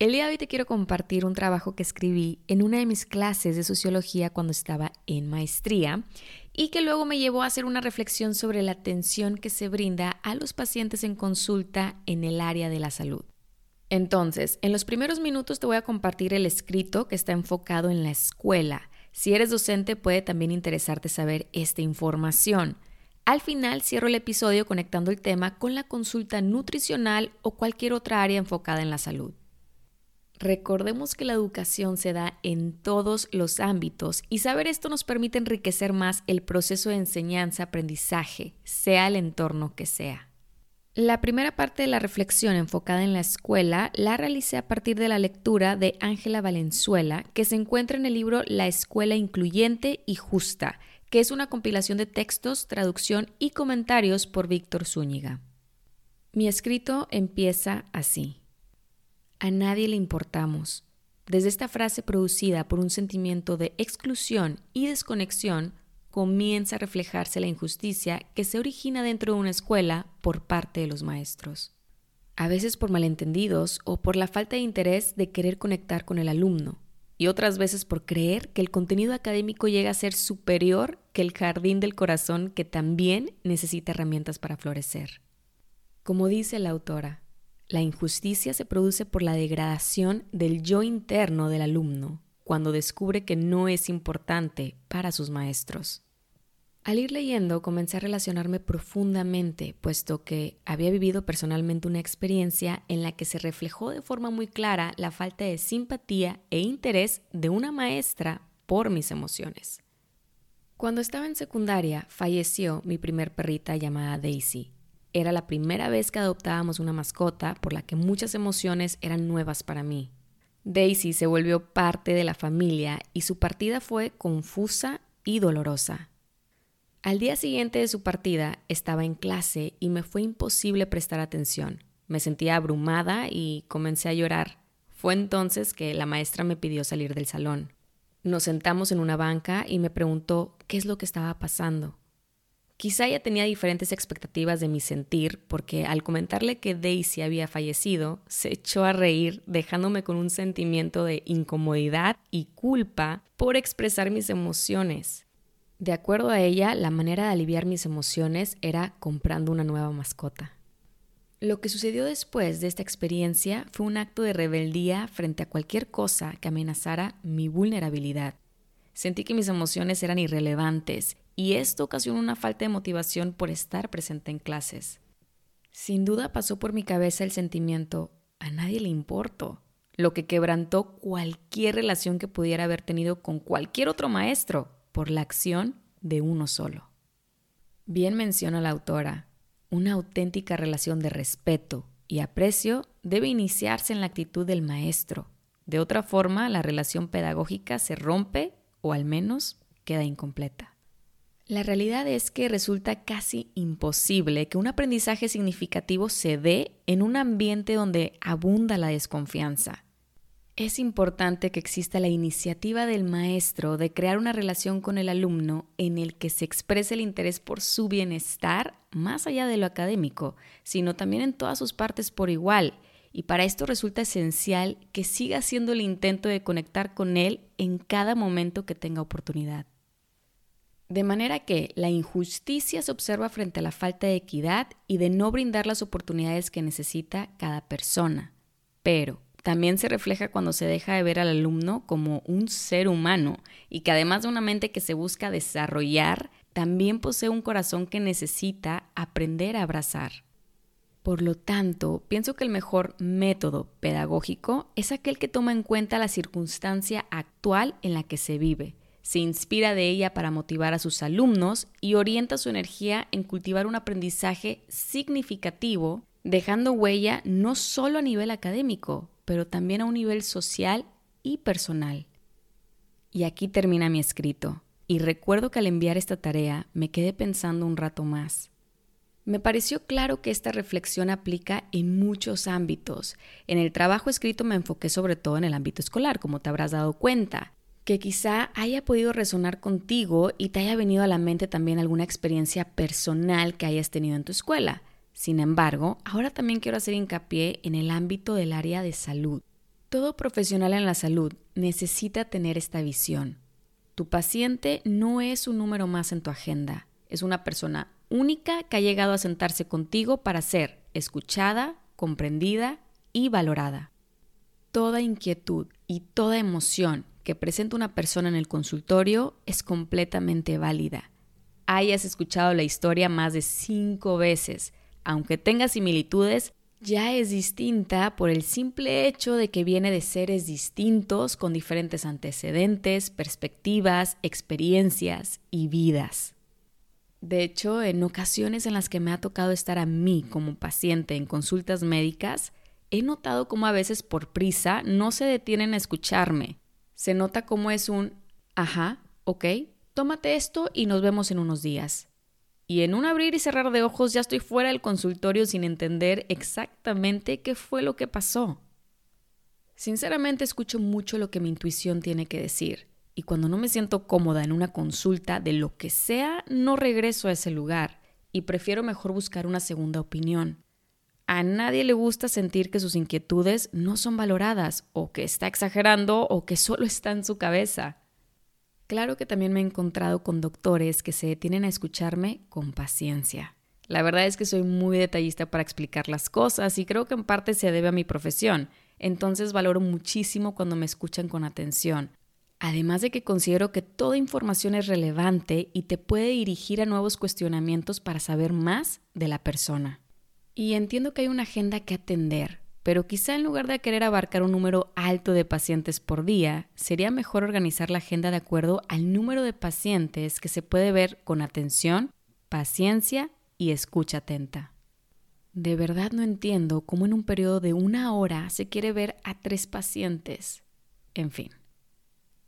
El día de hoy te quiero compartir un trabajo que escribí en una de mis clases de sociología cuando estaba en maestría y que luego me llevó a hacer una reflexión sobre la atención que se brinda a los pacientes en consulta en el área de la salud. Entonces, en los primeros minutos te voy a compartir el escrito que está enfocado en la escuela. Si eres docente puede también interesarte saber esta información. Al final cierro el episodio conectando el tema con la consulta nutricional o cualquier otra área enfocada en la salud. Recordemos que la educación se da en todos los ámbitos y saber esto nos permite enriquecer más el proceso de enseñanza-aprendizaje, sea el entorno que sea. La primera parte de la reflexión enfocada en la escuela la realicé a partir de la lectura de Ángela Valenzuela, que se encuentra en el libro La Escuela Incluyente y Justa, que es una compilación de textos, traducción y comentarios por Víctor Zúñiga. Mi escrito empieza así. A nadie le importamos. Desde esta frase producida por un sentimiento de exclusión y desconexión, comienza a reflejarse la injusticia que se origina dentro de una escuela por parte de los maestros. A veces por malentendidos o por la falta de interés de querer conectar con el alumno, y otras veces por creer que el contenido académico llega a ser superior que el jardín del corazón que también necesita herramientas para florecer. Como dice la autora, la injusticia se produce por la degradación del yo interno del alumno, cuando descubre que no es importante para sus maestros. Al ir leyendo comencé a relacionarme profundamente, puesto que había vivido personalmente una experiencia en la que se reflejó de forma muy clara la falta de simpatía e interés de una maestra por mis emociones. Cuando estaba en secundaria falleció mi primer perrita llamada Daisy, era la primera vez que adoptábamos una mascota por la que muchas emociones eran nuevas para mí. Daisy se volvió parte de la familia y su partida fue confusa y dolorosa. Al día siguiente de su partida estaba en clase y me fue imposible prestar atención. Me sentía abrumada y comencé a llorar. Fue entonces que la maestra me pidió salir del salón. Nos sentamos en una banca y me preguntó qué es lo que estaba pasando. Quizá ya tenía diferentes expectativas de mi sentir, porque al comentarle que Daisy había fallecido, se echó a reír, dejándome con un sentimiento de incomodidad y culpa por expresar mis emociones. De acuerdo a ella, la manera de aliviar mis emociones era comprando una nueva mascota. Lo que sucedió después de esta experiencia fue un acto de rebeldía frente a cualquier cosa que amenazara mi vulnerabilidad. Sentí que mis emociones eran irrelevantes y esto ocasionó una falta de motivación por estar presente en clases. Sin duda pasó por mi cabeza el sentimiento, a nadie le importo, lo que quebrantó cualquier relación que pudiera haber tenido con cualquier otro maestro por la acción de uno solo. Bien menciona la autora, una auténtica relación de respeto y aprecio debe iniciarse en la actitud del maestro. De otra forma, la relación pedagógica se rompe o al menos queda incompleta. La realidad es que resulta casi imposible que un aprendizaje significativo se dé en un ambiente donde abunda la desconfianza. Es importante que exista la iniciativa del maestro de crear una relación con el alumno en el que se exprese el interés por su bienestar más allá de lo académico, sino también en todas sus partes por igual. Y para esto resulta esencial que siga haciendo el intento de conectar con él en cada momento que tenga oportunidad. De manera que la injusticia se observa frente a la falta de equidad y de no brindar las oportunidades que necesita cada persona. Pero también se refleja cuando se deja de ver al alumno como un ser humano y que además de una mente que se busca desarrollar, también posee un corazón que necesita aprender a abrazar. Por lo tanto, pienso que el mejor método pedagógico es aquel que toma en cuenta la circunstancia actual en la que se vive se inspira de ella para motivar a sus alumnos y orienta su energía en cultivar un aprendizaje significativo, dejando huella no solo a nivel académico, pero también a un nivel social y personal. Y aquí termina mi escrito. Y recuerdo que al enviar esta tarea me quedé pensando un rato más. Me pareció claro que esta reflexión aplica en muchos ámbitos. En el trabajo escrito me enfoqué sobre todo en el ámbito escolar, como te habrás dado cuenta, que quizá haya podido resonar contigo y te haya venido a la mente también alguna experiencia personal que hayas tenido en tu escuela. Sin embargo, ahora también quiero hacer hincapié en el ámbito del área de salud. Todo profesional en la salud necesita tener esta visión. Tu paciente no es un número más en tu agenda, es una persona única que ha llegado a sentarse contigo para ser escuchada, comprendida y valorada. Toda inquietud y toda emoción que presenta una persona en el consultorio es completamente válida. Hayas escuchado la historia más de cinco veces, aunque tenga similitudes, ya es distinta por el simple hecho de que viene de seres distintos con diferentes antecedentes, perspectivas, experiencias y vidas. De hecho, en ocasiones en las que me ha tocado estar a mí como paciente en consultas médicas, he notado cómo a veces por prisa no se detienen a escucharme. Se nota cómo es un, ajá, ok, tómate esto y nos vemos en unos días y en un abrir y cerrar de ojos ya estoy fuera del consultorio sin entender exactamente qué fue lo que pasó. Sinceramente escucho mucho lo que mi intuición tiene que decir y cuando no me siento cómoda en una consulta de lo que sea, no regreso a ese lugar y prefiero mejor buscar una segunda opinión. A nadie le gusta sentir que sus inquietudes no son valoradas o que está exagerando o que solo está en su cabeza. Claro que también me he encontrado con doctores que se detienen a escucharme con paciencia. La verdad es que soy muy detallista para explicar las cosas y creo que en parte se debe a mi profesión, entonces valoro muchísimo cuando me escuchan con atención. Además de que considero que toda información es relevante y te puede dirigir a nuevos cuestionamientos para saber más de la persona. Y entiendo que hay una agenda que atender, pero quizá en lugar de querer abarcar un número alto de pacientes por día, sería mejor organizar la agenda de acuerdo al número de pacientes que se puede ver con atención, paciencia y escucha atenta. De verdad no entiendo cómo en un periodo de una hora se quiere ver a tres pacientes. En fin,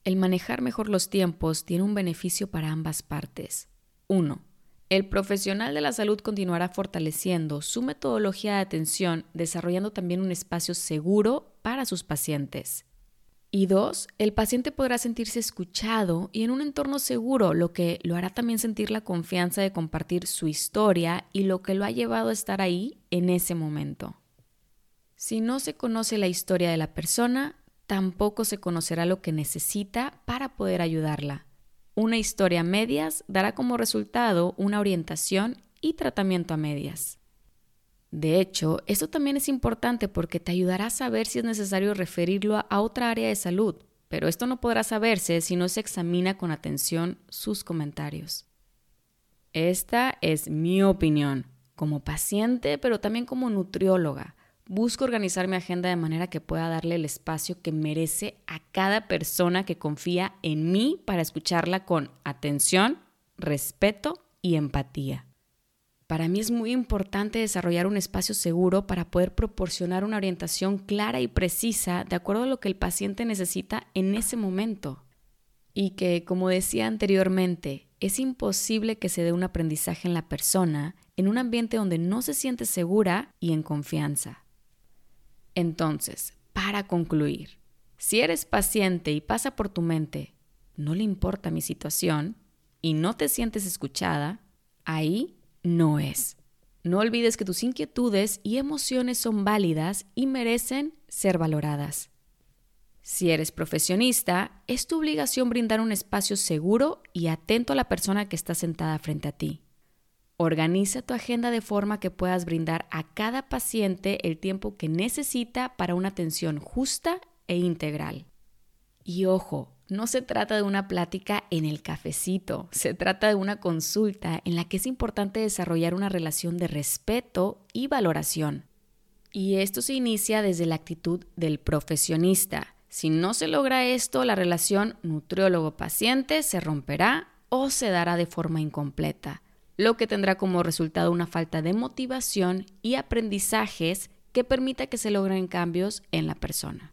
el manejar mejor los tiempos tiene un beneficio para ambas partes. 1 el profesional de la salud continuará fortaleciendo su metodología de atención, desarrollando también un espacio seguro para sus pacientes. Y dos, el paciente podrá sentirse escuchado y en un entorno seguro, lo que lo hará también sentir la confianza de compartir su historia y lo que lo ha llevado a estar ahí en ese momento. Si no se conoce la historia de la persona, tampoco se conocerá lo que necesita para poder ayudarla. Una historia a medias dará como resultado una orientación y tratamiento a medias. De hecho, esto también es importante porque te ayudará a saber si es necesario referirlo a otra área de salud, pero esto no podrá saberse si no se examina con atención sus comentarios. Esta es mi opinión, como paciente, pero también como nutrióloga. Busco organizar mi agenda de manera que pueda darle el espacio que merece a cada persona que confía en mí para escucharla con atención, respeto y empatía. Para mí es muy importante desarrollar un espacio seguro para poder proporcionar una orientación clara y precisa de acuerdo a lo que el paciente necesita en ese momento. Y que, como decía anteriormente, es imposible que se dé un aprendizaje en la persona en un ambiente donde no se siente segura y en confianza. Entonces, para concluir, si eres paciente y pasa por tu mente, no le importa mi situación y no te sientes escuchada, ahí no es. No olvides que tus inquietudes y emociones son válidas y merecen ser valoradas. Si eres profesionista, es tu obligación brindar un espacio seguro y atento a la persona que está sentada frente a ti. Organiza tu agenda de forma que puedas brindar a cada paciente el tiempo que necesita para una atención justa e integral. Y ojo, no se trata de una plática en el cafecito, se trata de una consulta en la que es importante desarrollar una relación de respeto y valoración. Y esto se inicia desde la actitud del profesionista. Si no se logra esto, la relación nutriólogo-paciente se romperá o se dará de forma incompleta lo que tendrá como resultado una falta de motivación y aprendizajes que permita que se logren cambios en la persona.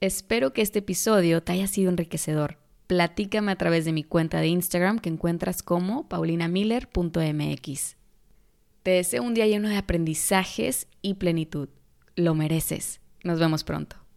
Espero que este episodio te haya sido enriquecedor. Platícame a través de mi cuenta de Instagram que encuentras como paulinamiller.mx. Te deseo un día lleno de aprendizajes y plenitud. Lo mereces. Nos vemos pronto.